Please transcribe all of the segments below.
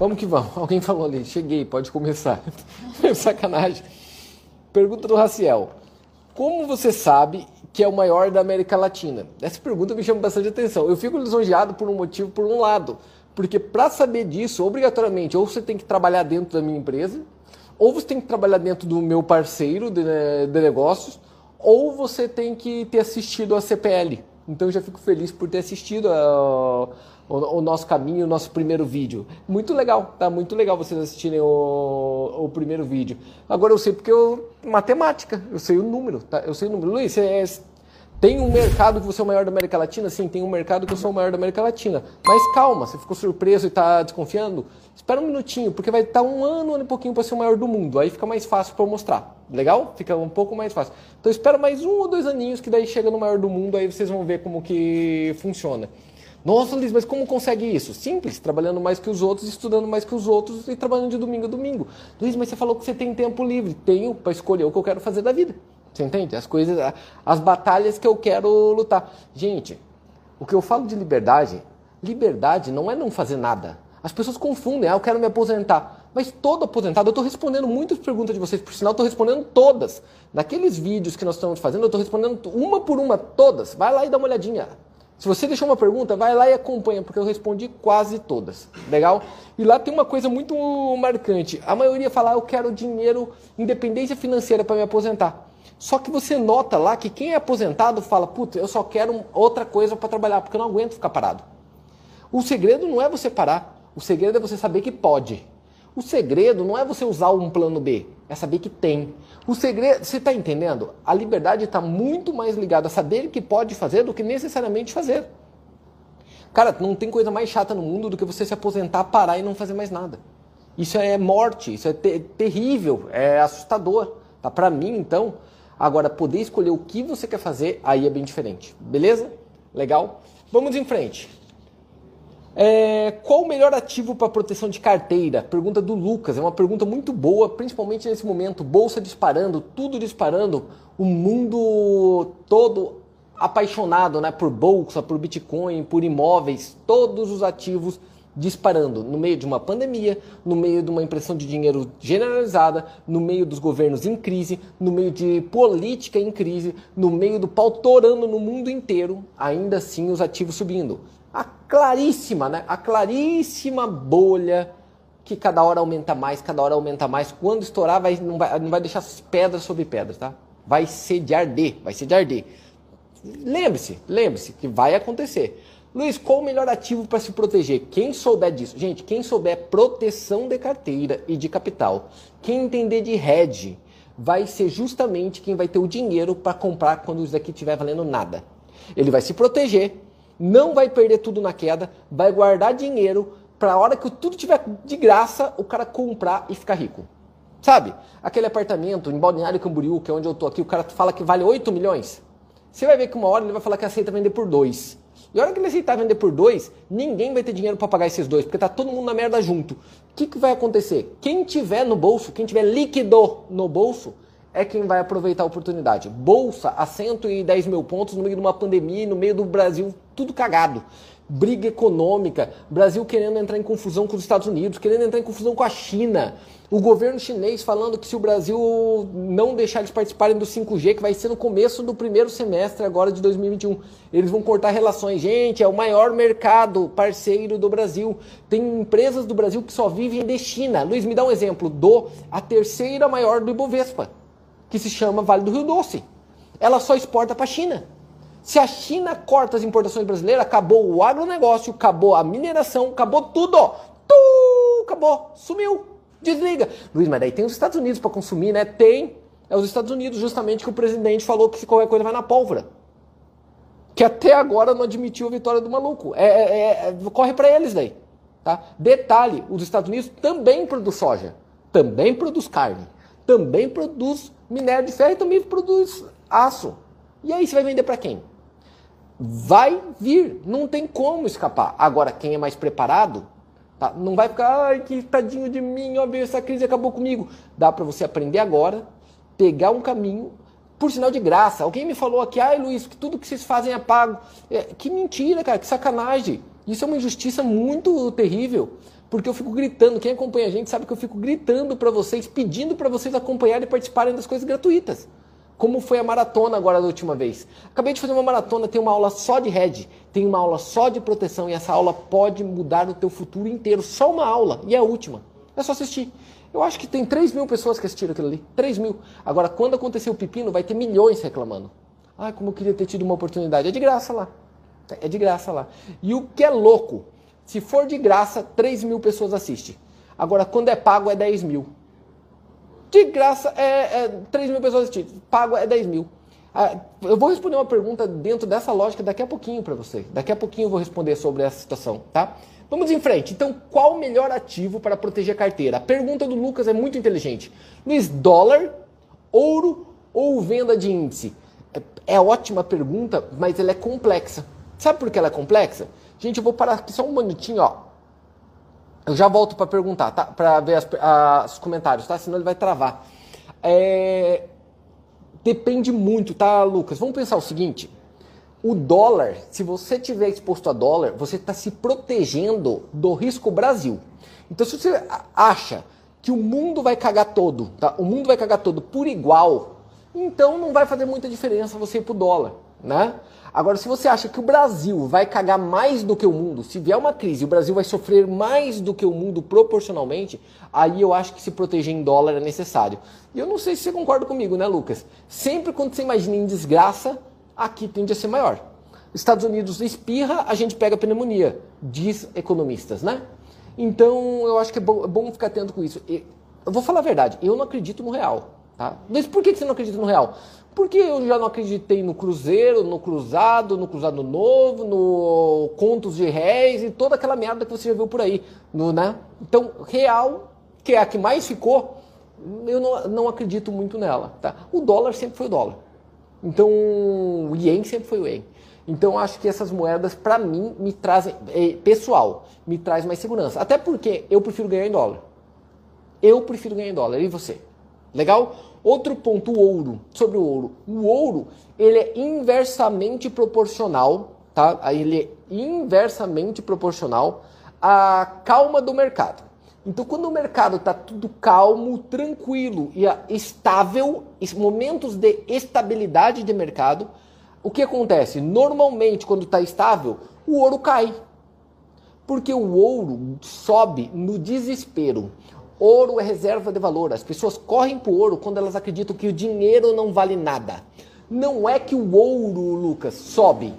Vamos que vamos. Alguém falou ali, cheguei, pode começar. Sacanagem. Pergunta do Raciel. Como você sabe que é o maior da América Latina? Essa pergunta me chama bastante atenção. Eu fico lisonjeado por um motivo, por um lado. Porque para saber disso, obrigatoriamente, ou você tem que trabalhar dentro da minha empresa, ou você tem que trabalhar dentro do meu parceiro de, de negócios, ou você tem que ter assistido a CPL. Então eu já fico feliz por ter assistido a, o, o, nosso caminho, o nosso primeiro vídeo. Muito legal, tá? Muito legal vocês assistirem o, o primeiro vídeo. Agora eu sei porque eu. Matemática, eu sei o número, tá? Eu sei o número. Luiz, você tem um mercado que você é o maior da América Latina? Sim, tem um mercado que eu sou o maior da América Latina. Mas calma, você ficou surpreso e está desconfiando? Espera um minutinho, porque vai estar um ano, um ano e pouquinho para ser o maior do mundo. Aí fica mais fácil para eu mostrar. Legal? Fica um pouco mais fácil. Então espera mais um ou dois aninhos que daí chega no maior do mundo, aí vocês vão ver como que funciona. Nossa, Luiz, mas como consegue isso? Simples, trabalhando mais que os outros, estudando mais que os outros e trabalhando de domingo a domingo. Luiz, mas você falou que você tem tempo livre. Tenho para escolher o que eu quero fazer da vida. Você entende? As coisas, as batalhas que eu quero lutar. Gente, o que eu falo de liberdade, liberdade não é não fazer nada. As pessoas confundem, ah, eu quero me aposentar. Mas todo aposentado, eu estou respondendo muitas perguntas de vocês, por sinal, estou respondendo todas. Naqueles vídeos que nós estamos fazendo, eu estou respondendo uma por uma, todas. Vai lá e dá uma olhadinha. Se você deixou uma pergunta, vai lá e acompanha, porque eu respondi quase todas. Legal? E lá tem uma coisa muito marcante. A maioria fala, ah, eu quero dinheiro, independência financeira para me aposentar. Só que você nota lá que quem é aposentado fala, puta, eu só quero outra coisa para trabalhar, porque eu não aguento ficar parado. O segredo não é você parar, o segredo é você saber que pode. O segredo não é você usar um plano B, é saber que tem. O segredo, você está entendendo? A liberdade está muito mais ligada a saber que pode fazer do que necessariamente fazer. Cara, não tem coisa mais chata no mundo do que você se aposentar, parar e não fazer mais nada. Isso é morte, isso é ter terrível, é assustador. Tá? Para mim, então, Agora, poder escolher o que você quer fazer, aí é bem diferente. Beleza? Legal? Vamos em frente. É, qual o melhor ativo para proteção de carteira? Pergunta do Lucas. É uma pergunta muito boa, principalmente nesse momento. Bolsa disparando, tudo disparando. O mundo todo apaixonado né, por bolsa, por Bitcoin, por imóveis. Todos os ativos disparando no meio de uma pandemia, no meio de uma impressão de dinheiro generalizada, no meio dos governos em crise, no meio de política em crise, no meio do pau torando no mundo inteiro, ainda assim os ativos subindo. A claríssima, né? A claríssima bolha que cada hora aumenta mais, cada hora aumenta mais. Quando estourar, vai, não, vai, não vai deixar pedras sobre pedras, tá? Vai ser de arder, vai ser de arder. Lembre-se, lembre-se que vai acontecer. Luiz, qual o melhor ativo para se proteger? Quem souber disso, gente, quem souber proteção de carteira e de capital, quem entender de hedge, vai ser justamente quem vai ter o dinheiro para comprar quando isso daqui estiver valendo nada. Ele vai se proteger, não vai perder tudo na queda, vai guardar dinheiro para a hora que tudo tiver de graça, o cara comprar e ficar rico. Sabe? Aquele apartamento em Balneário Camboriú, que é onde eu tô aqui, o cara fala que vale 8 milhões. Você vai ver que uma hora ele vai falar que aceita vender por 2. E a hora que ele aceitar vender por dois, ninguém vai ter dinheiro para pagar esses dois, porque tá todo mundo na merda junto. O que, que vai acontecer? Quem tiver no bolso, quem tiver líquido no bolso, é quem vai aproveitar a oportunidade. Bolsa a 110 mil pontos no meio de uma pandemia, no meio do Brasil, tudo cagado briga econômica, Brasil querendo entrar em confusão com os Estados Unidos, querendo entrar em confusão com a China, o governo chinês falando que se o Brasil não deixar eles participarem do 5G, que vai ser no começo do primeiro semestre agora de 2021, eles vão cortar relações. Gente, é o maior mercado parceiro do Brasil. Tem empresas do Brasil que só vivem de China. Luiz, me dá um exemplo. Do a terceira maior do Ibovespa, que se chama Vale do Rio Doce. Ela só exporta para a China. Se a China corta as importações brasileiras, acabou o agronegócio, acabou a mineração, acabou tudo. Tu, acabou, sumiu, desliga. Luiz, mas daí tem os Estados Unidos para consumir, né? Tem. É os Estados Unidos, justamente que o presidente falou que se qualquer coisa vai na pólvora. Que até agora não admitiu a vitória do maluco. É, é, é, é corre para eles daí. Tá? Detalhe: os Estados Unidos também produz soja, também produz carne, também produz minério de ferro e também produz aço. E aí você vai vender para quem? vai vir, não tem como escapar. Agora, quem é mais preparado, tá? não vai ficar, ai, que tadinho de mim, ó, essa crise acabou comigo. Dá para você aprender agora, pegar um caminho, por sinal de graça. Alguém me falou aqui, ai Luiz, que tudo que vocês fazem é pago. É, que mentira, cara, que sacanagem. Isso é uma injustiça muito terrível. Porque eu fico gritando. Quem acompanha a gente sabe que eu fico gritando para vocês, pedindo para vocês acompanharem e participarem das coisas gratuitas. Como foi a maratona agora da última vez. Acabei de fazer uma maratona, tem uma aula só de head, tem uma aula só de proteção e essa aula pode mudar o teu futuro inteiro. Só uma aula e é a última. É só assistir. Eu acho que tem 3 mil pessoas que assistiram aquilo ali. 3 mil. Agora, quando acontecer o pepino, vai ter milhões reclamando. Ah, como eu queria ter tido uma oportunidade. É de graça lá. É de graça lá. E o que é louco, se for de graça, 3 mil pessoas assistem. Agora, quando é pago, é 10 mil. De graça, é, é 3 mil pessoas assistem. Pago é 10 mil. Ah, eu vou responder uma pergunta dentro dessa lógica daqui a pouquinho para você. Daqui a pouquinho eu vou responder sobre essa situação, tá? Vamos em frente. Então, qual o melhor ativo para proteger a carteira? A pergunta do Lucas é muito inteligente. Luiz, dólar, ouro ou venda de índice? É, é ótima pergunta, mas ela é complexa. Sabe por que ela é complexa? Gente, eu vou parar aqui só um minutinho, ó. Eu já volto para perguntar, tá? Para ver as, as, os comentários, tá? Senão ele vai travar. É... Depende muito, tá, Lucas? Vamos pensar o seguinte. O dólar, se você tiver exposto a dólar, você está se protegendo do risco Brasil. Então, se você acha que o mundo vai cagar todo, tá? o mundo vai cagar todo por igual, então não vai fazer muita diferença você ir para o dólar. Né? Agora, se você acha que o Brasil vai cagar mais do que o mundo, se vier uma crise, o Brasil vai sofrer mais do que o mundo proporcionalmente, aí eu acho que se proteger em dólar é necessário. E eu não sei se você concorda comigo, né, Lucas? Sempre quando você imagina em desgraça, aqui tende a ser maior. Estados Unidos espirra, a gente pega pneumonia, diz economistas, né? Então eu acho que é bom, é bom ficar atento com isso. Eu vou falar a verdade, eu não acredito no real. Tá? Mas por que você não acredita no real? Porque eu já não acreditei no Cruzeiro, no Cruzado, no Cruzado Novo, no Contos de Réis e toda aquela merda que você já viu por aí. No, né? Então, real, que é a que mais ficou, eu não, não acredito muito nela. Tá? O dólar sempre foi o dólar. Então, o ien sempre foi o ien. Então, acho que essas moedas, para mim, me trazem, é, pessoal, me traz mais segurança. Até porque eu prefiro ganhar em dólar. Eu prefiro ganhar em dólar. E você? Legal? Outro ponto, o ouro. Sobre o ouro. O ouro, ele é inversamente proporcional, tá? Ele é inversamente proporcional à calma do mercado. Então, quando o mercado está tudo calmo, tranquilo e estável, momentos de estabilidade de mercado, o que acontece? Normalmente, quando está estável, o ouro cai. Porque o ouro sobe no desespero. Ouro é reserva de valor. As pessoas correm para o ouro quando elas acreditam que o dinheiro não vale nada. Não é que o ouro, Lucas, sobe.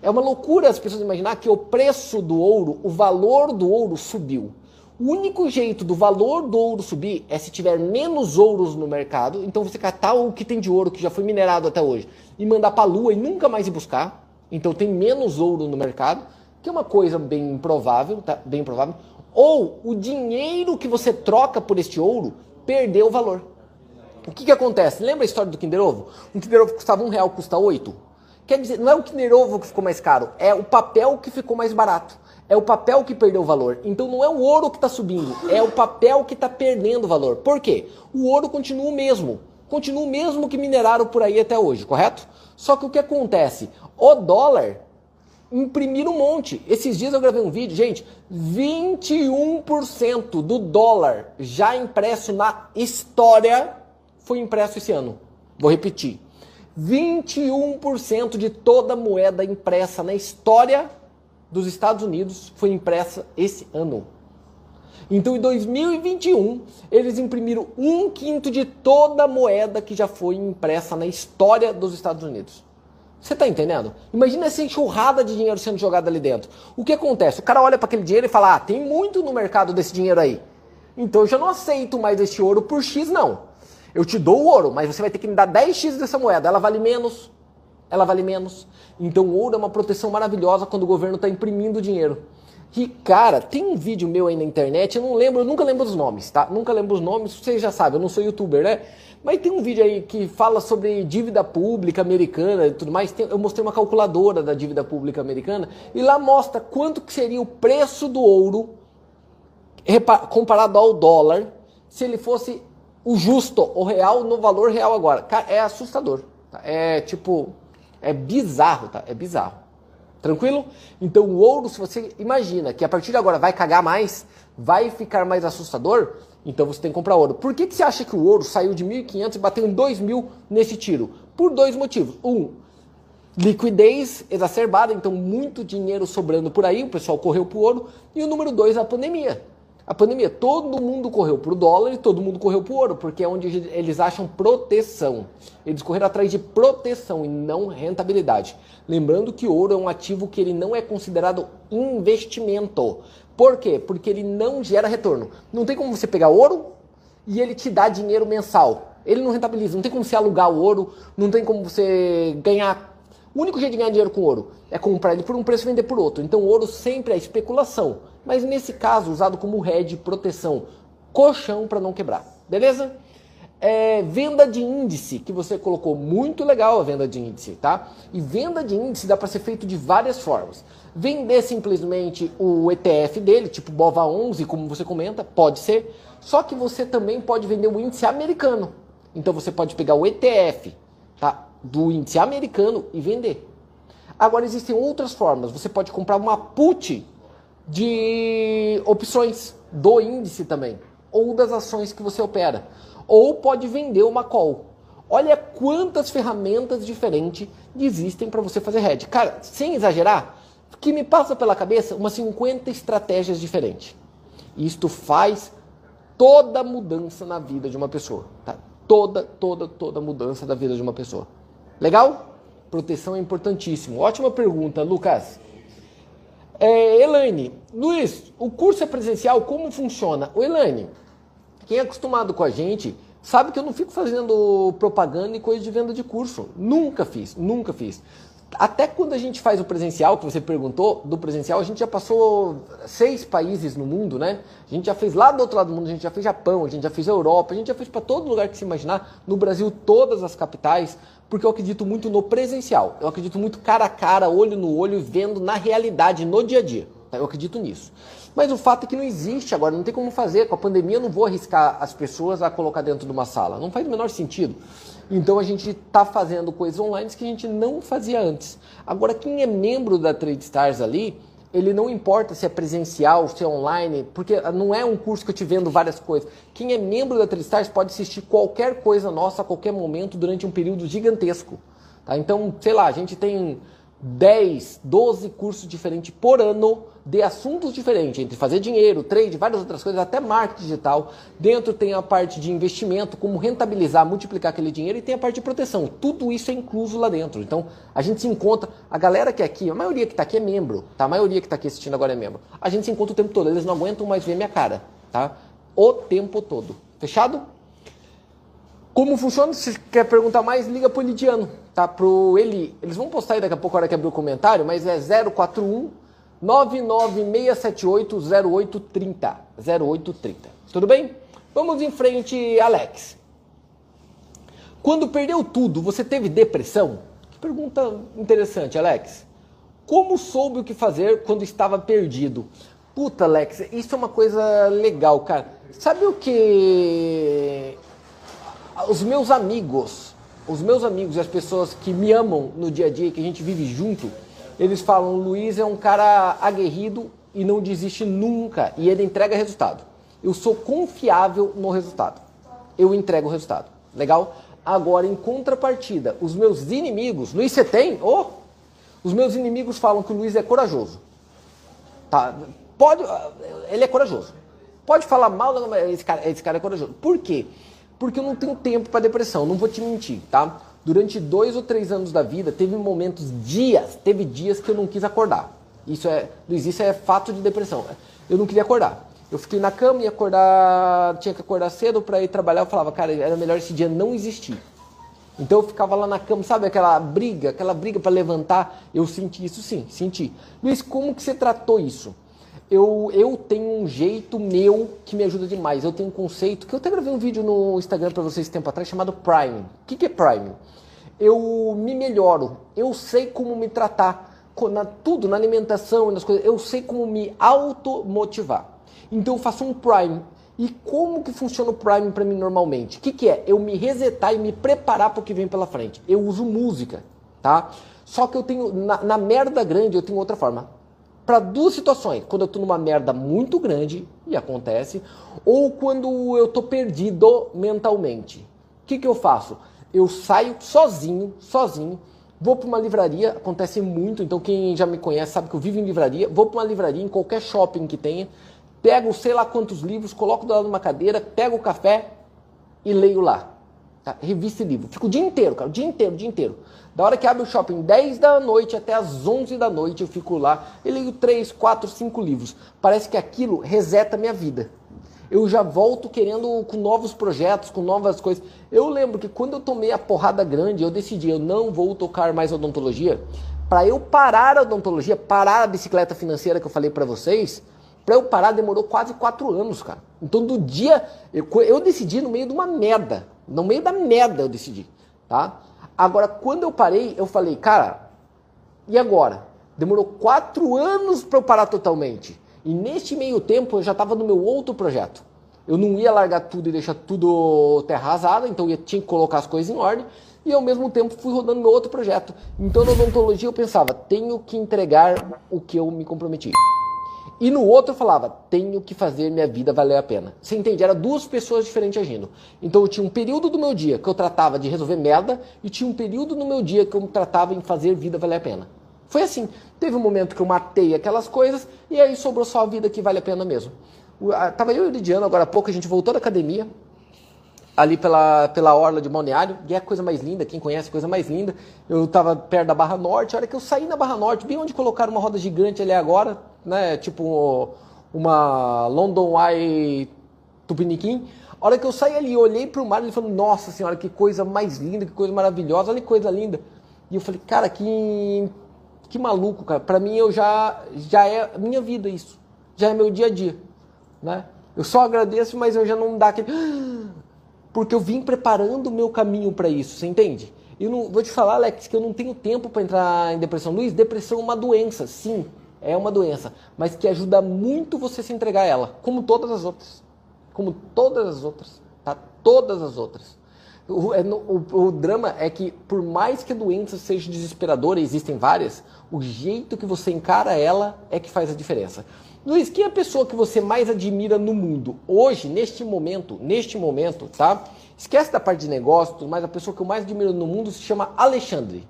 É uma loucura as pessoas imaginar que o preço do ouro, o valor do ouro subiu. O único jeito do valor do ouro subir é se tiver menos ouros no mercado. Então você catar o que tem de ouro que já foi minerado até hoje e mandar para a lua e nunca mais ir buscar. Então tem menos ouro no mercado, que é uma coisa bem improvável, tá? Bem provável. Ou o dinheiro que você troca por este ouro perdeu o valor. O que, que acontece? Lembra a história do Kinder Ovo? Um Kinder Ovo custava um real, custa oito. Quer dizer, não é o Kinder Ovo que ficou mais caro, é o papel que ficou mais barato. É o papel que perdeu valor. Então não é o ouro que está subindo, é o papel que está perdendo valor. Por quê? O ouro continua o mesmo. Continua o mesmo que mineraram por aí até hoje, correto? Só que o que acontece? O dólar imprimir um monte. Esses dias eu gravei um vídeo, gente, 21% do dólar já impresso na história foi impresso esse ano. Vou repetir. 21% de toda moeda impressa na história dos Estados Unidos foi impressa esse ano. Então, em 2021, eles imprimiram um quinto de toda moeda que já foi impressa na história dos Estados Unidos. Você está entendendo? Imagina essa enxurrada de dinheiro sendo jogada ali dentro. O que acontece? O cara olha para aquele dinheiro e fala: ah, tem muito no mercado desse dinheiro aí. Então eu já não aceito mais este ouro por X, não. Eu te dou o ouro, mas você vai ter que me dar 10x dessa moeda. Ela vale menos ela vale menos. Então o ouro é uma proteção maravilhosa quando o governo está imprimindo dinheiro. E, cara, tem um vídeo meu aí na internet, eu não lembro, eu nunca lembro os nomes, tá? Nunca lembro os nomes, vocês já sabem, eu não sou youtuber, né? Mas tem um vídeo aí que fala sobre dívida pública americana e tudo mais. eu mostrei uma calculadora da dívida pública americana e lá mostra quanto que seria o preço do ouro comparado ao dólar se ele fosse o justo, o real, no valor real agora. Cara, é assustador. Tá? É tipo, é bizarro, tá? É bizarro. Tranquilo? Então o ouro, se você imagina que a partir de agora vai cagar mais, vai ficar mais assustador, então você tem que comprar ouro. Por que, que você acha que o ouro saiu de 1.500 e bateu em 2.000 nesse tiro? Por dois motivos. Um, liquidez exacerbada, então muito dinheiro sobrando por aí, o pessoal correu para o ouro. E o número dois, a pandemia. A pandemia, todo mundo correu para o dólar e todo mundo correu para o ouro, porque é onde eles acham proteção. Eles correram atrás de proteção e não rentabilidade. Lembrando que ouro é um ativo que ele não é considerado investimento. Por quê? Porque ele não gera retorno. Não tem como você pegar ouro e ele te dá dinheiro mensal. Ele não rentabiliza, não tem como você alugar o ouro, não tem como você ganhar o único jeito de ganhar dinheiro com ouro é comprar ele por um preço e vender por outro. Então ouro sempre é especulação, mas nesse caso usado como hedge, proteção, colchão para não quebrar. Beleza? É, venda de índice, que você colocou muito legal a venda de índice, tá? E venda de índice dá para ser feito de várias formas. Vender simplesmente o ETF dele, tipo BOVA 11, como você comenta, pode ser. Só que você também pode vender o índice americano. Então você pode pegar o ETF, tá? Do índice americano e vender. Agora existem outras formas. Você pode comprar uma put de opções do índice também, ou das ações que você opera, ou pode vender uma call. Olha quantas ferramentas diferentes existem para você fazer hedge. Cara, sem exagerar, que me passa pela cabeça umas 50 estratégias diferentes. Isto faz toda mudança na vida de uma pessoa, tá? Toda, toda, toda mudança da vida de uma pessoa. Legal? Proteção é importantíssimo. Ótima pergunta, Lucas. É, Elaine, Luiz, o curso é presencial, como funciona? O Elaine, quem é acostumado com a gente sabe que eu não fico fazendo propaganda e coisa de venda de curso. Nunca fiz, nunca fiz. Até quando a gente faz o presencial, que você perguntou, do presencial, a gente já passou seis países no mundo, né? A gente já fez lá do outro lado do mundo, a gente já fez Japão, a gente já fez Europa, a gente já fez para todo lugar que se imaginar. No Brasil, todas as capitais porque eu acredito muito no presencial. Eu acredito muito cara a cara, olho no olho, vendo na realidade, no dia a dia. Eu acredito nisso. Mas o fato é que não existe agora, não tem como fazer. Com a pandemia, eu não vou arriscar as pessoas a colocar dentro de uma sala. Não faz o menor sentido. Então a gente está fazendo coisas online que a gente não fazia antes. Agora, quem é membro da Trade Stars ali, ele não importa se é presencial, se é online, porque não é um curso que eu te vendo várias coisas. Quem é membro da Tristars pode assistir qualquer coisa nossa a qualquer momento durante um período gigantesco. Tá? Então, sei lá, a gente tem 10, 12 cursos diferentes por ano de assuntos diferentes, entre fazer dinheiro, trade, várias outras coisas, até marketing digital. Dentro tem a parte de investimento, como rentabilizar, multiplicar aquele dinheiro e tem a parte de proteção. Tudo isso é incluso lá dentro. Então, a gente se encontra, a galera que é aqui, a maioria que está aqui é membro, tá? A maioria que está aqui assistindo agora é membro. A gente se encontra o tempo todo, eles não aguentam mais ver minha cara, tá? O tempo todo. Fechado? Como funciona? Se quer perguntar mais, liga pro Lidiano, tá? Pro ele, eles vão postar aí daqui a pouco a hora que abrir o comentário, mas é 041 99678 0830. 0830. Tudo bem? Vamos em frente, Alex. Quando perdeu tudo, você teve depressão? Que pergunta interessante, Alex. Como soube o que fazer quando estava perdido? Puta, Alex, isso é uma coisa legal, cara. Sabe o que os meus amigos, os meus amigos e as pessoas que me amam no dia a dia, que a gente vive junto, eles falam: Luiz é um cara aguerrido e não desiste nunca e ele entrega resultado. Eu sou confiável no resultado. Eu entrego o resultado. Legal? Agora, em contrapartida, os meus inimigos, Luiz, você tem? Oh! Os meus inimigos falam que o Luiz é corajoso. Tá? Pode, ele é corajoso. Pode falar mal, esse cara, esse cara é corajoso. Por quê? Porque eu não tenho tempo para depressão, não vou te mentir, tá? Durante dois ou três anos da vida, teve momentos, dias, teve dias que eu não quis acordar. Isso é, Luiz, isso é fato de depressão. Eu não queria acordar. Eu fiquei na cama e acordar, tinha que acordar cedo para ir trabalhar. Eu falava, cara, era melhor esse dia não existir. Então eu ficava lá na cama, sabe aquela briga, aquela briga para levantar. Eu senti isso sim, senti. Luiz, como que você tratou isso? Eu, eu tenho um jeito meu que me ajuda demais. Eu tenho um conceito que eu até gravei um vídeo no Instagram para vocês tempo atrás chamado Prime. O que, que é Prime? Eu me melhoro, eu sei como me tratar, na, tudo, na alimentação e nas coisas, eu sei como me automotivar. Então eu faço um Prime. E como que funciona o Prime para mim normalmente? O que, que é? Eu me resetar e me preparar para o que vem pela frente. Eu uso música, tá? Só que eu tenho, na, na merda grande, eu tenho outra forma. Para duas situações, quando eu tô numa merda muito grande, e acontece, ou quando eu tô perdido mentalmente. O que, que eu faço? Eu saio sozinho, sozinho, vou para uma livraria, acontece muito, então quem já me conhece sabe que eu vivo em livraria, vou para uma livraria, em qualquer shopping que tenha, pego sei lá quantos livros, coloco do lado de uma cadeira, pego o café e leio lá. Tá? Revista e livro. Fico o dia inteiro, cara, o dia inteiro, o dia inteiro. Da hora que abre o shopping, 10 da noite até as 11 da noite, eu fico lá e leio 3, 4, 5 livros. Parece que aquilo reseta a minha vida. Eu já volto querendo com novos projetos, com novas coisas. Eu lembro que quando eu tomei a porrada grande, eu decidi, eu não vou tocar mais odontologia. Para eu parar a odontologia, parar a bicicleta financeira que eu falei para vocês, para eu parar demorou quase quatro anos, cara. Então do dia, eu, eu decidi no meio de uma merda. No meio da merda eu decidi, tá? Agora, quando eu parei, eu falei, cara, e agora? Demorou quatro anos para eu parar totalmente. E neste meio tempo eu já estava no meu outro projeto. Eu não ia largar tudo e deixar tudo terra arrasada, então eu tinha que colocar as coisas em ordem. E ao mesmo tempo fui rodando meu outro projeto. Então na odontologia eu pensava, tenho que entregar o que eu me comprometi. E no outro falava, tenho que fazer minha vida valer a pena. Você entende? Era duas pessoas diferentes agindo. Então eu tinha um período do meu dia que eu tratava de resolver merda e tinha um período no meu dia que eu tratava em fazer vida valer a pena. Foi assim. Teve um momento que eu matei aquelas coisas e aí sobrou só a vida que vale a pena mesmo. Tava eu e o Lidiano agora há pouco, a gente voltou da academia, ali pela, pela orla de Balneário, e é a coisa mais linda, quem conhece, a coisa mais linda. Eu estava perto da Barra Norte, a hora que eu saí na Barra Norte, bem onde colocaram uma roda gigante ali agora, né, tipo uma London Eye Tupiniquim. A hora que eu saí ali, olhei para o mar, ele falou, nossa senhora, que coisa mais linda, que coisa maravilhosa, olha que coisa linda. E eu falei, cara, que, que maluco, cara. Para mim, eu já, já é minha vida isso. Já é meu dia a dia, né? Eu só agradeço, mas eu já não dá aquele porque eu vim preparando o meu caminho para isso, você entende? Eu não, vou te falar, Alex, que eu não tenho tempo para entrar em depressão. Luiz, depressão é uma doença, sim, é uma doença, mas que ajuda muito você se entregar a ela, como todas as outras. Como todas as outras, tá? Todas as outras. O, é, o, o, drama é que, por mais que a doença seja desesperadora, existem várias, o jeito que você encara ela é que faz a diferença. Luiz, quem é a pessoa que você mais admira no mundo? Hoje, neste momento, neste momento, tá? Esquece da parte de negócio, mas a pessoa que eu mais admiro no mundo se chama Alexandre.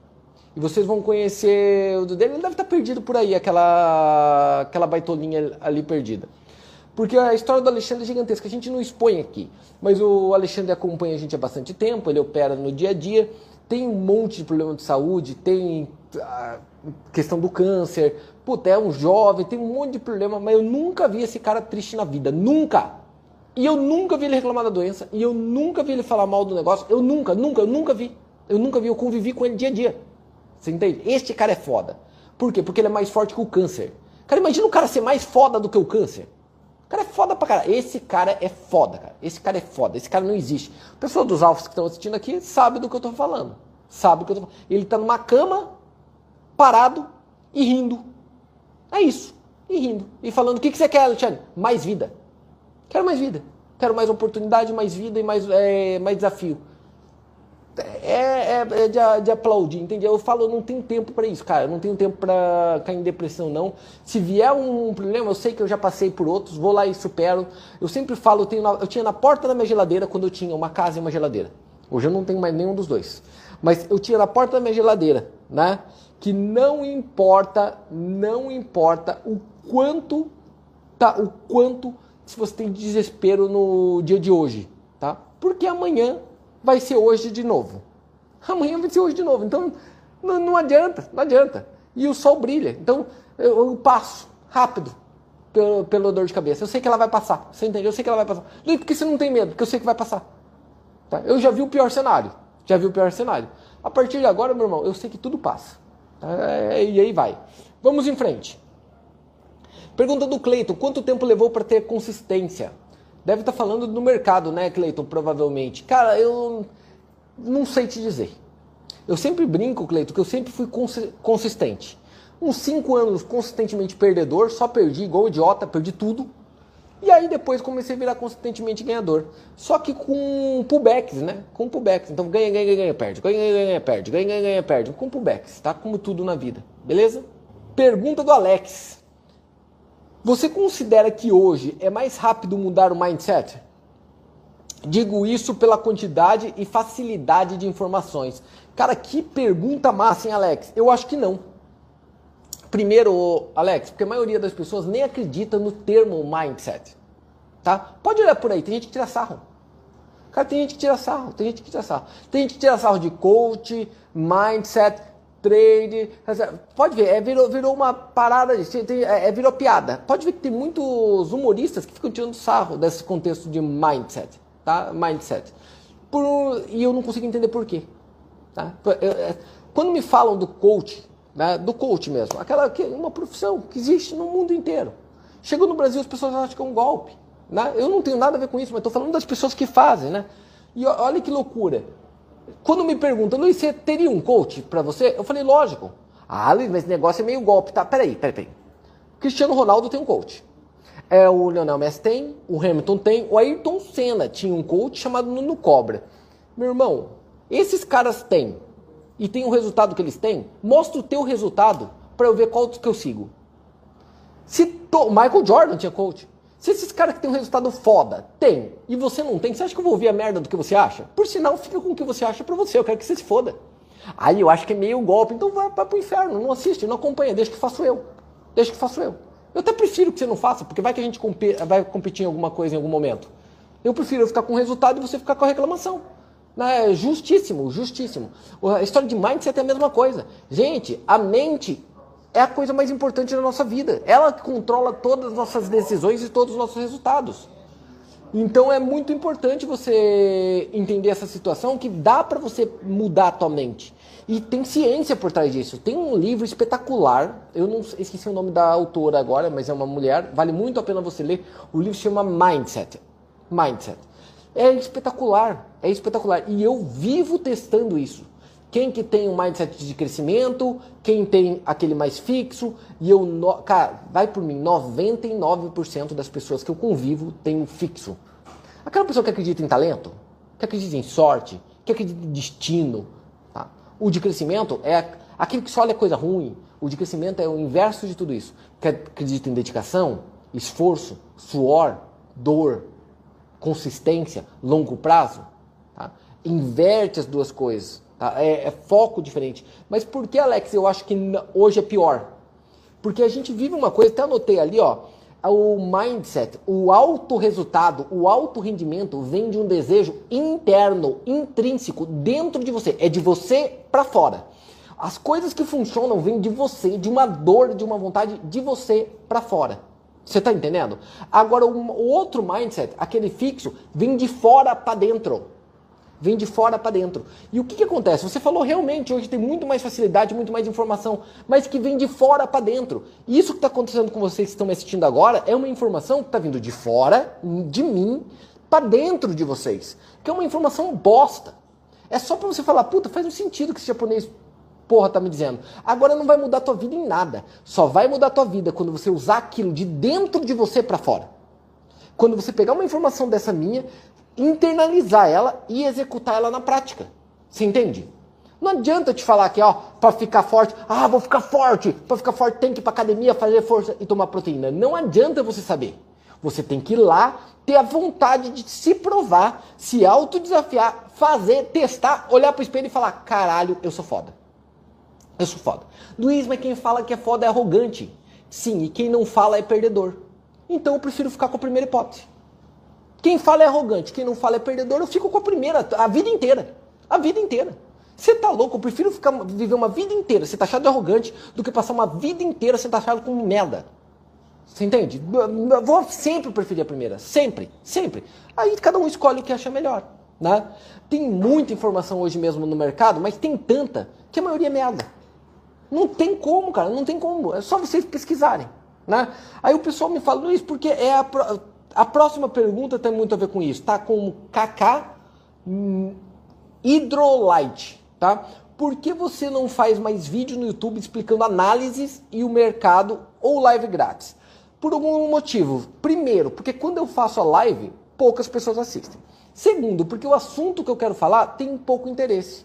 E vocês vão conhecer o dele, ele deve estar perdido por aí, aquela, aquela baitolinha ali perdida. Porque a história do Alexandre é gigantesca, a gente não expõe aqui. Mas o Alexandre acompanha a gente há bastante tempo, ele opera no dia a dia, tem um monte de problema de saúde, tem a questão do câncer, puta, é um jovem, tem um monte de problema, mas eu nunca vi esse cara triste na vida, nunca. E eu nunca vi ele reclamar da doença, e eu nunca vi ele falar mal do negócio, eu nunca, nunca, eu nunca vi. Eu nunca vi, eu convivi com ele dia a dia. Você entende? Este cara é foda. Por quê? Porque ele é mais forte que o câncer. Cara, imagina o cara ser mais foda do que o câncer. O cara é foda pra caralho. Esse cara é foda, cara. Esse cara é foda. Esse cara não existe. Pessoa dos alfas que estão assistindo aqui sabe do que eu tô falando. Sabe do que eu tô falando. Ele tá numa cama, parado e rindo. É isso. E rindo. E falando, o que, que você quer, Alexandre? Mais vida. Quero mais vida. Quero mais oportunidade, mais vida e mais, é, mais desafio. É, é, é de, de, aplaudir, entendeu? Eu falo, eu não tenho tempo para isso, cara. Eu não tenho tempo para cair em depressão, não. Se vier um problema, eu sei que eu já passei por outros, vou lá e supero. Eu sempre falo, eu, tenho na, eu tinha na porta da minha geladeira quando eu tinha uma casa e uma geladeira. Hoje eu não tenho mais nenhum dos dois. Mas eu tinha na porta da minha geladeira, né? que não importa, não importa o quanto, tá, o quanto se você tem desespero no dia de hoje, tá? Porque amanhã vai ser hoje de novo. Amanhã vai ser hoje de novo. Então não, não adianta, não adianta. E o sol brilha. Então eu, eu passo rápido pelo, pelo dor de cabeça. Eu sei que ela vai passar. Você entendeu? Eu sei que ela vai passar. Não, porque você não tem medo, porque eu sei que vai passar. Tá? Eu já vi o pior cenário. Já vi o pior cenário. A partir de agora, meu irmão, eu sei que tudo passa. É, e aí vai. Vamos em frente. Pergunta do Cleiton: quanto tempo levou para ter consistência? Deve estar tá falando do mercado, né, Cleiton? Provavelmente. Cara, eu não sei te dizer. Eu sempre brinco, Cleiton, que eu sempre fui consistente. Uns cinco anos consistentemente perdedor, só perdi igual idiota, perdi tudo. E aí depois comecei a virar consistentemente ganhador. Só que com pullbacks, né? Com pullbacks. Então ganha, ganha, ganha, perde. Ganha, ganha, ganha, perde. Ganha, ganha, ganha, perde. Com pullbacks, tá? Como tudo na vida. Beleza? Pergunta do Alex. Você considera que hoje é mais rápido mudar o mindset? Digo isso pela quantidade e facilidade de informações. Cara, que pergunta massa, hein, Alex? Eu acho que não. Primeiro, Alex, porque a maioria das pessoas nem acredita no termo mindset. Tá? Pode olhar por aí, tem gente que tira sarro. Cara, tem gente que tira sarro, tem gente que tira sarro. Tem gente que tira sarro de coach, mindset, trade. Pode ver, é, virou, virou uma parada, tem, é, é, virou piada. Pode ver que tem muitos humoristas que ficam tirando sarro desse contexto de mindset. Tá? Mindset. Por, e eu não consigo entender por quê. Tá? É, quando me falam do coach, né, do coach mesmo. Aquela que uma profissão que existe no mundo inteiro. Chegou no Brasil, as pessoas acham que é um golpe. Né? Eu não tenho nada a ver com isso, mas estou falando das pessoas que fazem. Né? E olha que loucura. Quando me perguntam, Luiz, você teria um coach para você? Eu falei, lógico. Ah, Luiz, mas esse negócio é meio golpe. Tá, peraí, peraí, peraí. Cristiano Ronaldo tem um coach. É, o Lionel Messi tem, o Hamilton tem, o Ayrton Senna tinha um coach chamado Nuno Cobra. Meu irmão, esses caras têm e tem o resultado que eles têm, mostra o teu resultado para eu ver qual que eu sigo. Se to... Michael Jordan tinha coach. Se esses caras que tem um resultado foda tem e você não tem, você acha que eu vou ouvir a merda do que você acha? Por sinal, fica com o que você acha pra você. Eu quero que você se foda. Aí eu acho que é meio golpe, então vai, vai pro inferno, não assiste, não acompanha, deixa que faço eu. Deixa que faço eu. Eu até prefiro que você não faça, porque vai que a gente vai competir em alguma coisa em algum momento. Eu prefiro eu ficar com o resultado e você ficar com a reclamação. Né? Justíssimo, justíssimo. A história de mindset é a mesma coisa. Gente, a mente é a coisa mais importante da nossa vida. Ela controla todas as nossas decisões e todos os nossos resultados. Então é muito importante você entender essa situação que dá para você mudar a tua mente. E tem ciência por trás disso. Tem um livro espetacular, eu não esqueci o nome da autora agora, mas é uma mulher, vale muito a pena você ler. O livro se chama Mindset. Mindset. É espetacular, é espetacular. E eu vivo testando isso. Quem que tem um mindset de crescimento, quem tem aquele mais fixo, e eu, no... cara, vai por mim, 99% das pessoas que eu convivo tem um fixo. Aquela pessoa que acredita em talento, que acredita em sorte, que acredita em destino. Tá? O de crescimento é aquele que só olha coisa ruim. O de crescimento é o inverso de tudo isso. Que acredita em dedicação, esforço, suor, dor, consistência, longo prazo. Tá? Inverte as duas coisas. Tá? É, é, foco diferente. Mas por que, Alex, eu acho que hoje é pior? Porque a gente vive uma coisa, até anotei ali, ó. O mindset, o alto resultado, o alto rendimento vem de um desejo interno, intrínseco, dentro de você. É de você para fora. As coisas que funcionam vêm de você, de uma dor, de uma vontade de você para fora. Você está entendendo? Agora, o outro mindset, aquele fixo, vem de fora para dentro. Vem de fora para dentro. E o que, que acontece? Você falou realmente, hoje tem muito mais facilidade, muito mais informação, mas que vem de fora para dentro. E isso que está acontecendo com vocês que estão me assistindo agora é uma informação que está vindo de fora, de mim, para dentro de vocês. Que é uma informação bosta. É só para você falar, puta, faz um sentido que esse japonês porra tá me dizendo. Agora não vai mudar tua vida em nada. Só vai mudar tua vida quando você usar aquilo de dentro de você para fora. Quando você pegar uma informação dessa minha, internalizar ela e executar ela na prática. Você entende? Não adianta te falar que, ó, para ficar forte, ah, vou ficar forte. Para ficar forte tem que ir para academia, fazer força e tomar proteína. Não adianta você saber. Você tem que ir lá, ter a vontade de se provar, se autodesafiar, fazer, testar, olhar pro espelho e falar: caralho, eu sou foda. Eu sou foda. Luiz, mas quem fala que é foda é arrogante. Sim, e quem não fala é perdedor. Então eu prefiro ficar com a primeira hipótese. Quem fala é arrogante, quem não fala é perdedor, eu fico com a primeira, a vida inteira. A vida inteira. Você tá louco? Eu prefiro ficar, viver uma vida inteira ser taxado de arrogante do que passar uma vida inteira ser taxado com merda. Você entende? Eu vou sempre preferir a primeira. Sempre. Sempre. Aí cada um escolhe o que acha melhor. Né? Tem muita informação hoje mesmo no mercado, mas tem tanta que a maioria é merda. Não tem como, cara, não tem como. É só vocês pesquisarem. Né? Aí o pessoal me fala, Luiz, porque é a, a próxima pergunta tem muito a ver com isso. Tá com KK hum, Hydrolite, tá? Por que você não faz mais vídeo no YouTube explicando análises e o mercado ou live grátis? Por algum motivo. Primeiro, porque quando eu faço a live, poucas pessoas assistem. Segundo, porque o assunto que eu quero falar tem pouco interesse.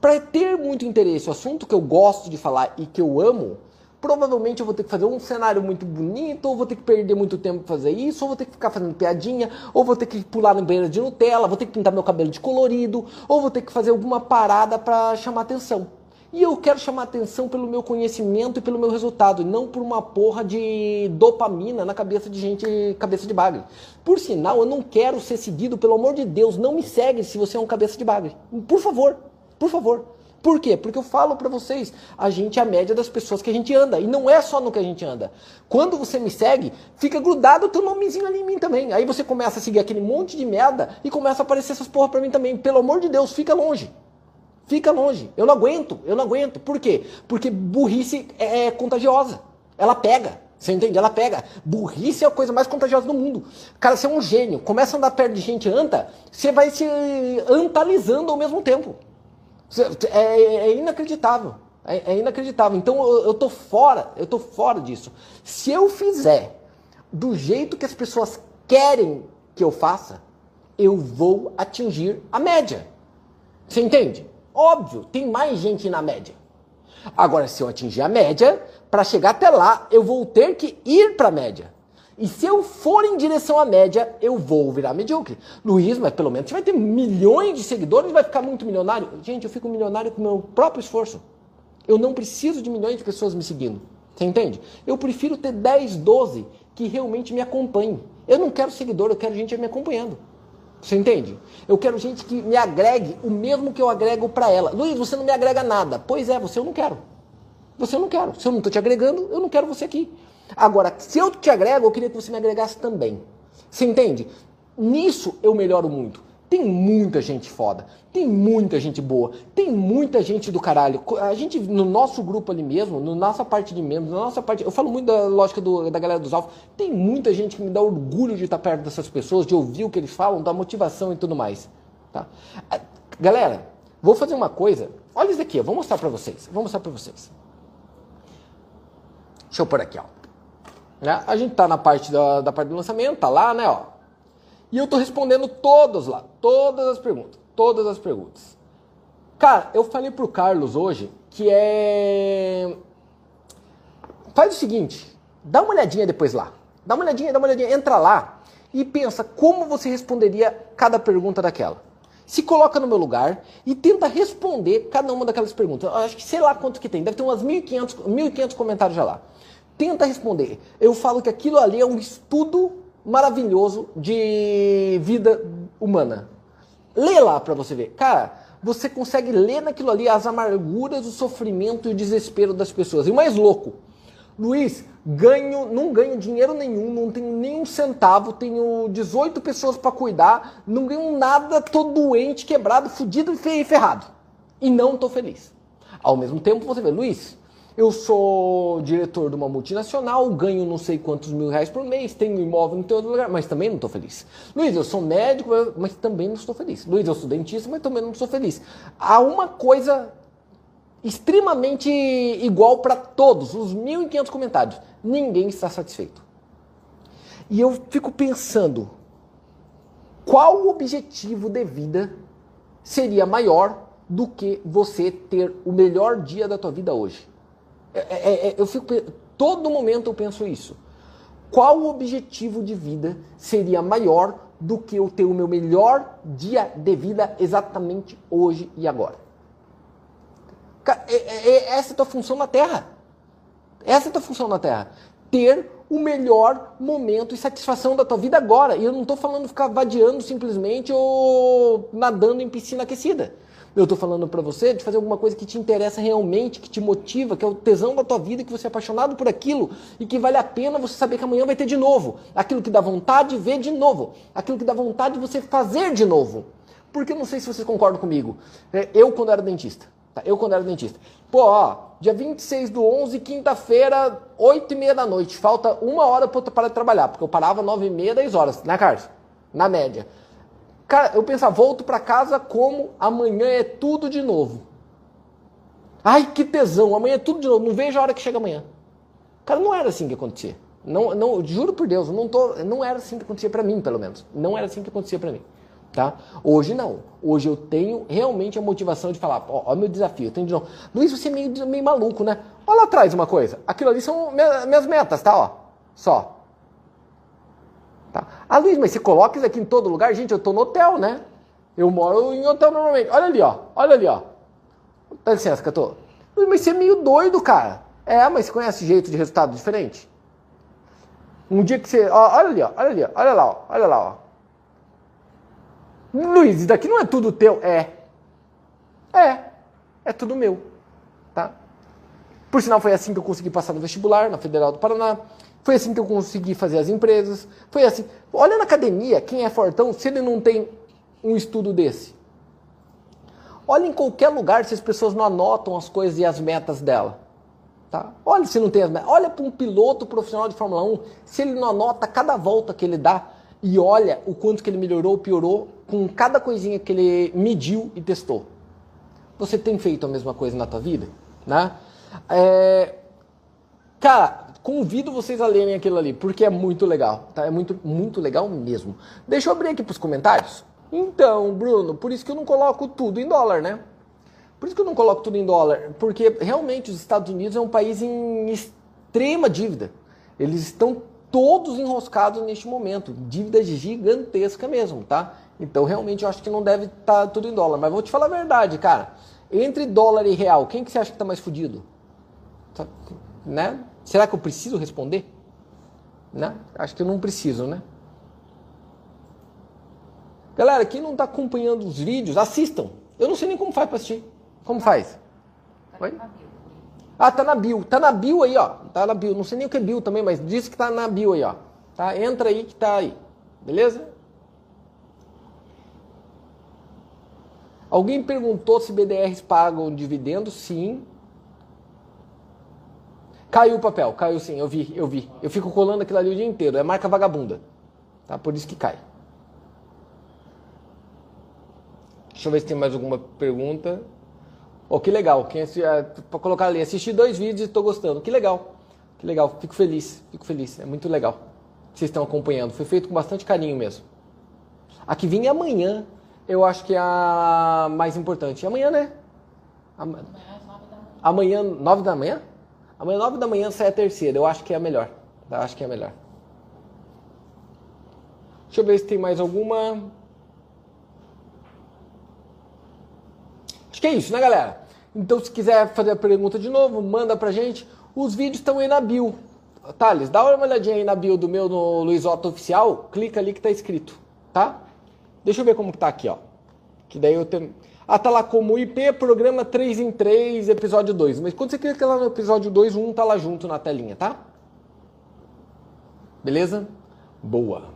Para ter muito interesse, o assunto que eu gosto de falar e que eu amo, provavelmente eu vou ter que fazer um cenário muito bonito, ou vou ter que perder muito tempo para fazer isso, ou vou ter que ficar fazendo piadinha, ou vou ter que pular na banheira de Nutella, vou ter que pintar meu cabelo de colorido, ou vou ter que fazer alguma parada para chamar atenção. E eu quero chamar atenção pelo meu conhecimento e pelo meu resultado, não por uma porra de dopamina na cabeça de gente, cabeça de bagre. Por sinal, eu não quero ser seguido, pelo amor de Deus, não me segue se você é um cabeça de bagre. Por favor, por favor. Por quê? Porque eu falo para vocês, a gente é a média das pessoas que a gente anda. E não é só no que a gente anda. Quando você me segue, fica grudado o teu nomezinho ali em mim também. Aí você começa a seguir aquele monte de merda e começa a aparecer essas porra pra mim também. Pelo amor de Deus, fica longe. Fica longe. Eu não aguento, eu não aguento. Por quê? Porque burrice é, é contagiosa. Ela pega. Você entende? Ela pega. Burrice é a coisa mais contagiosa do mundo. Cara, você é um gênio. Começa a andar perto de gente anta, você vai se antalizando ao mesmo tempo. É, é inacreditável. É, é, inacreditável. Então eu, eu tô fora, eu tô fora disso. Se eu fizer do jeito que as pessoas querem que eu faça, eu vou atingir a média. Você entende? Óbvio, tem mais gente na média. Agora, se eu atingir a média, para chegar até lá, eu vou ter que ir para a média. E se eu for em direção à média, eu vou virar medíocre. Luiz, mas pelo menos você vai ter milhões de seguidores e vai ficar muito milionário. Gente, eu fico milionário com o meu próprio esforço. Eu não preciso de milhões de pessoas me seguindo. Você entende? Eu prefiro ter 10, 12 que realmente me acompanhem. Eu não quero seguidor, eu quero gente me acompanhando. Você entende? Eu quero gente que me agregue o mesmo que eu agrego para ela. Luiz, você não me agrega nada. Pois é, você eu não quero. Você eu não quero. Se eu não estou te agregando, eu não quero você aqui. Agora, se eu te agrego, eu queria que você me agregasse também. Você entende? Nisso eu melhoro muito. Tem muita gente foda, tem muita gente boa, tem muita gente do caralho. A gente, no nosso grupo ali mesmo, na nossa parte de membros, na nossa parte. Eu falo muito da lógica do, da galera dos alvos. Tem muita gente que me dá orgulho de estar perto dessas pessoas, de ouvir o que eles falam, da motivação e tudo mais. Tá? Galera, vou fazer uma coisa. Olha isso aqui, eu vou mostrar pra vocês. Vou mostrar pra vocês. Deixa eu pôr aqui, ó. Né? A gente tá na parte da, da parte do lançamento, tá lá, né? Ó. E eu tô respondendo todas lá, todas as perguntas, todas as perguntas. Cara, eu falei pro Carlos hoje que é. Faz o seguinte, dá uma olhadinha depois lá. Dá uma olhadinha, dá uma olhadinha, entra lá e pensa como você responderia cada pergunta daquela. Se coloca no meu lugar e tenta responder cada uma daquelas perguntas. Eu acho que sei lá quanto que tem, deve ter umas 1.500, 1.500 comentários já lá. Tenta responder. Eu falo que aquilo ali é um estudo maravilhoso de vida humana. Lê lá para você ver. Cara, você consegue ler naquilo ali as amarguras, o sofrimento e o desespero das pessoas. E o mais louco, Luiz, ganho, não ganho dinheiro nenhum, não tenho nenhum centavo, tenho 18 pessoas para cuidar, não ganho nada, tô doente, quebrado, fudido e ferrado. E não tô feliz. Ao mesmo tempo você vê, Luiz, eu sou diretor de uma multinacional, ganho não sei quantos mil reais por mês, tenho imóvel em todo lugar, mas também não estou feliz. Luiz, eu sou médico, mas também não estou feliz. Luiz, eu sou dentista, mas também não estou feliz. Há uma coisa extremamente igual para todos, os 1.500 comentários. Ninguém está satisfeito. E eu fico pensando, qual o objetivo de vida seria maior do que você ter o melhor dia da tua vida hoje? É, é, é, eu fico, todo momento eu penso isso. Qual o objetivo de vida seria maior do que eu ter o meu melhor dia de vida exatamente hoje e agora? É, é, essa é a tua função na Terra. Essa é a tua função na Terra. Ter o melhor momento e satisfação da tua vida agora. E eu não estou falando ficar vadiando simplesmente ou nadando em piscina aquecida. Eu estou falando para você de fazer alguma coisa que te interessa realmente, que te motiva, que é o tesão da tua vida, que você é apaixonado por aquilo e que vale a pena você saber que amanhã vai ter de novo. Aquilo que dá vontade de ver de novo. Aquilo que dá vontade de você fazer de novo. Porque eu não sei se vocês concordam comigo. É, eu, quando era dentista, tá? eu, quando era dentista, pô, ó, dia 26 do 11, quinta-feira, 8 e meia da noite. Falta uma hora para eu parar de trabalhar, porque eu parava 9 e meia, 10 horas, né, Carlos? Na média. Cara, eu pensava, volto para casa como amanhã é tudo de novo. Ai, que tesão, amanhã é tudo de novo, não vejo a hora que chega amanhã. Cara, não era assim que acontecia. Não, não, juro por Deus, não, tô, não era assim que acontecia para mim, pelo menos. Não era assim que acontecia para mim. Tá? Hoje não. Hoje eu tenho realmente a motivação de falar, ó, ó meu desafio, eu tenho de novo. Luiz, você é meio, meio maluco, né? Olha lá atrás uma coisa. Aquilo ali são minhas metas, tá? Ó, só. Tá? Ah, Luiz, mas você coloca isso aqui em todo lugar? Gente, eu tô no hotel, né? Eu moro em hotel normalmente. Olha ali, ó. Olha ali, ó. Dá licença, tô. Luiz, mas você é meio doido, cara. É, mas você conhece jeito de resultado diferente? Um dia que você. Ó, olha ali, ó, olha ali, ó, olha lá, ó, olha lá, ó. Luiz, isso daqui não é tudo teu? É. É. É tudo meu. Tá? Por sinal, foi assim que eu consegui passar no vestibular, na Federal do Paraná. Foi assim que eu consegui fazer as empresas. Foi assim. Olha na academia, quem é fortão, se ele não tem um estudo desse. Olha em qualquer lugar se as pessoas não anotam as coisas e as metas dela. Tá? Olha se não tem as metas. Olha para um piloto profissional de Fórmula 1, se ele não anota cada volta que ele dá e olha o quanto que ele melhorou ou piorou com cada coisinha que ele mediu e testou. Você tem feito a mesma coisa na tua vida? Né? É... Cara, convido vocês a lerem aquilo ali, porque é muito legal, tá? É muito, muito legal mesmo. Deixa eu abrir aqui para os comentários. Então, Bruno, por isso que eu não coloco tudo em dólar, né? Por isso que eu não coloco tudo em dólar, porque realmente os Estados Unidos é um país em extrema dívida. Eles estão todos enroscados neste momento, dívida gigantesca mesmo, tá? Então realmente eu acho que não deve estar tá tudo em dólar, mas vou te falar a verdade, cara. Entre dólar e real, quem que você acha que está mais fudido? Tá, né? Será que eu preciso responder? Né? Acho que eu não preciso, né? Galera, quem não está acompanhando os vídeos, assistam. Eu não sei nem como faz para assistir. Como faz? Oi? Ah, tá na bio. Tá na bio aí, ó. Tá na bio. Não sei nem o que é bio também, mas diz que tá na bio aí, ó. Tá? Entra aí que tá aí. Beleza? Alguém perguntou se BDRs pagam dividendos? Sim. Caiu o papel, caiu sim, eu vi, eu vi. Eu fico colando aquilo ali o dia inteiro, é marca vagabunda. Tá? Por isso que cai. Deixa eu ver se tem mais alguma pergunta. Oh, que legal. Quem é, para colocar ali, assisti dois vídeos e estou gostando. Que legal. Que legal. Fico feliz. Fico feliz. É muito legal. Vocês estão acompanhando. Foi feito com bastante carinho mesmo. A que vem amanhã, eu acho que é a mais importante. Amanhã, né? Amanhã, amanhã, nove da manhã? Amanhã, nove da manhã, sai a terceira. Eu acho que é a melhor. Eu acho que é a melhor. Deixa eu ver se tem mais alguma. Acho que é isso, né, galera? Então, se quiser fazer a pergunta de novo, manda pra gente. Os vídeos estão aí na bio. Thales, dá uma olhadinha aí na bio do meu no Luiz Otto Oficial. Clica ali que tá escrito, tá? Deixa eu ver como tá aqui, ó. Que daí eu tenho... Ah, tá lá como IP, programa 3 em 3, episódio 2. Mas quando você clica lá no episódio 2, um tá lá junto na telinha, tá? Beleza? Boa.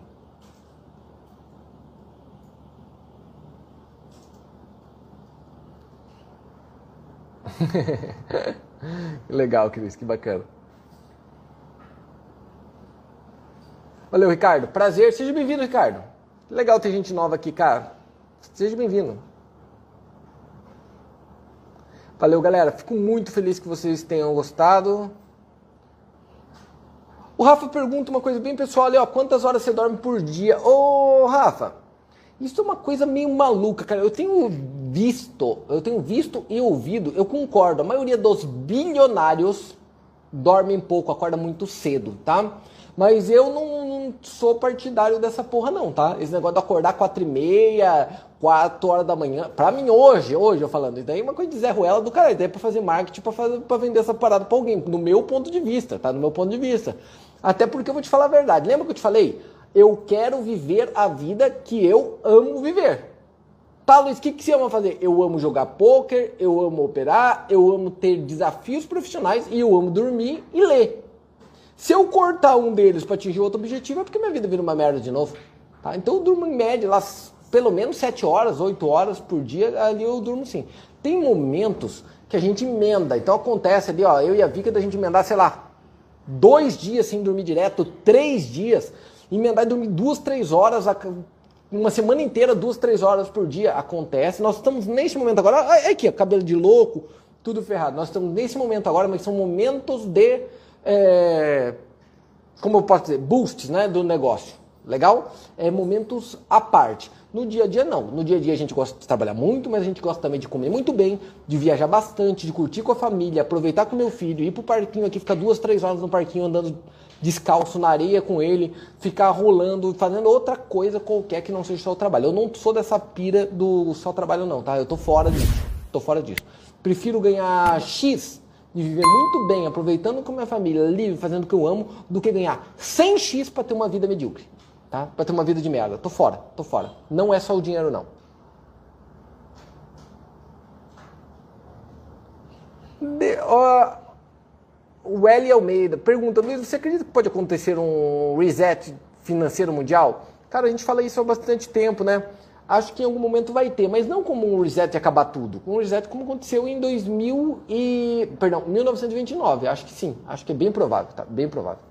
Legal, Cris, que bacana. Valeu, Ricardo. Prazer. Seja bem-vindo, Ricardo. Legal ter gente nova aqui, cara. Seja bem-vindo. Valeu, galera. Fico muito feliz que vocês tenham gostado. O Rafa pergunta uma coisa bem pessoal ali, ó. Quantas horas você dorme por dia? Ô, Rafa, isso é uma coisa meio maluca, cara. Eu tenho visto, eu tenho visto e ouvido, eu concordo. A maioria dos bilionários dormem pouco, acorda muito cedo, tá? Mas eu não, não, sou partidário dessa porra, não, tá? Esse negócio de acordar quatro e meia, quatro horas da manhã. Pra mim, hoje, hoje eu falando, isso daí uma coisa de Zé Ruela do cara. Isso daí pra fazer marketing, pra, fazer, pra vender essa parada pra alguém. No meu ponto de vista, tá? No meu ponto de vista. Até porque eu vou te falar a verdade. Lembra que eu te falei? Eu quero viver a vida que eu amo viver. Tá, Luiz, o que, que você ama fazer? Eu amo jogar pôquer, eu amo operar, eu amo ter desafios profissionais e eu amo dormir e ler. Se eu cortar um deles para atingir outro objetivo, é porque minha vida vira uma merda de novo. Tá? Então eu durmo em média lá pelo menos 7 horas, 8 horas por dia, ali eu durmo sim. Tem momentos que a gente emenda, então acontece ali, ó, eu e a Vika da gente emendar, sei lá, dois dias sem dormir direto, três dias emendar e dormir duas, três horas, uma semana inteira, duas, três horas por dia, acontece. Nós estamos nesse momento agora, é aqui, cabelo de louco, tudo ferrado. Nós estamos nesse momento agora, mas são momentos de é, como eu posso dizer, boosts né, do negócio. Legal? É momentos à parte. No dia a dia, não. No dia a dia a gente gosta de trabalhar muito, mas a gente gosta também de comer muito bem, de viajar bastante, de curtir com a família, aproveitar com meu filho, ir pro parquinho aqui, ficar duas, três horas no parquinho andando descalço na areia com ele, ficar rolando, fazendo outra coisa qualquer que não seja só o trabalho. Eu não sou dessa pira do só trabalho, não, tá? Eu tô fora disso. Tô fora disso. Prefiro ganhar X de viver muito bem, aproveitando com a minha família, livre, fazendo o que eu amo, do que ganhar 100x para ter uma vida medíocre tá? Pra ter uma vida de merda. Tô fora, tô fora. Não é só o dinheiro, não. De, o L. Almeida pergunta: você acredita que pode acontecer um reset financeiro mundial? Cara, a gente fala isso há bastante tempo, né? Acho que em algum momento vai ter, mas não como um reset acabar tudo. Um reset como aconteceu em 2000 e, perdão, 1929. Acho que sim. Acho que é bem provável, tá? Bem provável.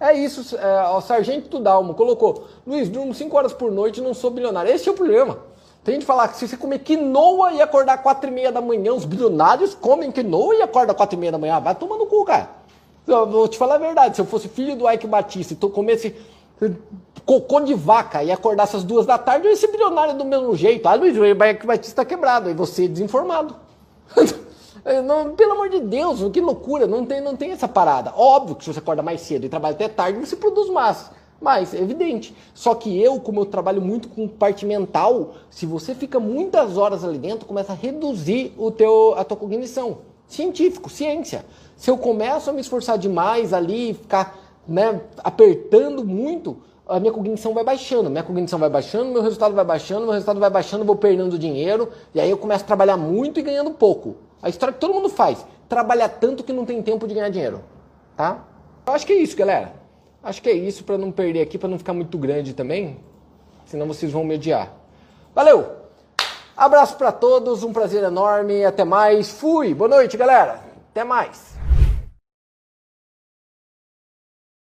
É isso, é, o Sargento Dalmo colocou. Luiz, durmo 5 horas por noite não sou bilionário. Esse é o problema. Tem gente falar que se você comer quinoa e acordar 4 e meia da manhã, os bilionários comem quinoa e acordam 4 e meia da manhã. Vai tomando cu, cara. Eu vou te falar a verdade. Se eu fosse filho do Ike Batista e comesse cocô de vaca e acordasse às duas da tarde, eu ia ser bilionário do mesmo jeito. Ah, Luiz, o Ike Batista está quebrado. E você desinformado. É, não, pelo amor de Deus, que loucura, não tem, não tem essa parada. Óbvio que se você acorda mais cedo e trabalha até tarde, você produz mais. Mas, é evidente. Só que eu, como eu trabalho muito com parte mental, se você fica muitas horas ali dentro, começa a reduzir o teu, a tua cognição. Científico, ciência. Se eu começo a me esforçar demais ali, ficar né, apertando muito, a minha cognição vai baixando, minha cognição vai baixando, meu resultado vai baixando, meu resultado vai baixando, vou perdendo dinheiro, e aí eu começo a trabalhar muito e ganhando pouco. A história que todo mundo faz. Trabalhar tanto que não tem tempo de ganhar dinheiro. Tá? Eu acho que é isso, galera. Acho que é isso para não perder aqui, para não ficar muito grande também. Senão vocês vão mediar. Valeu! Abraço para todos, um prazer enorme. Até mais. Fui. Boa noite, galera. Até mais.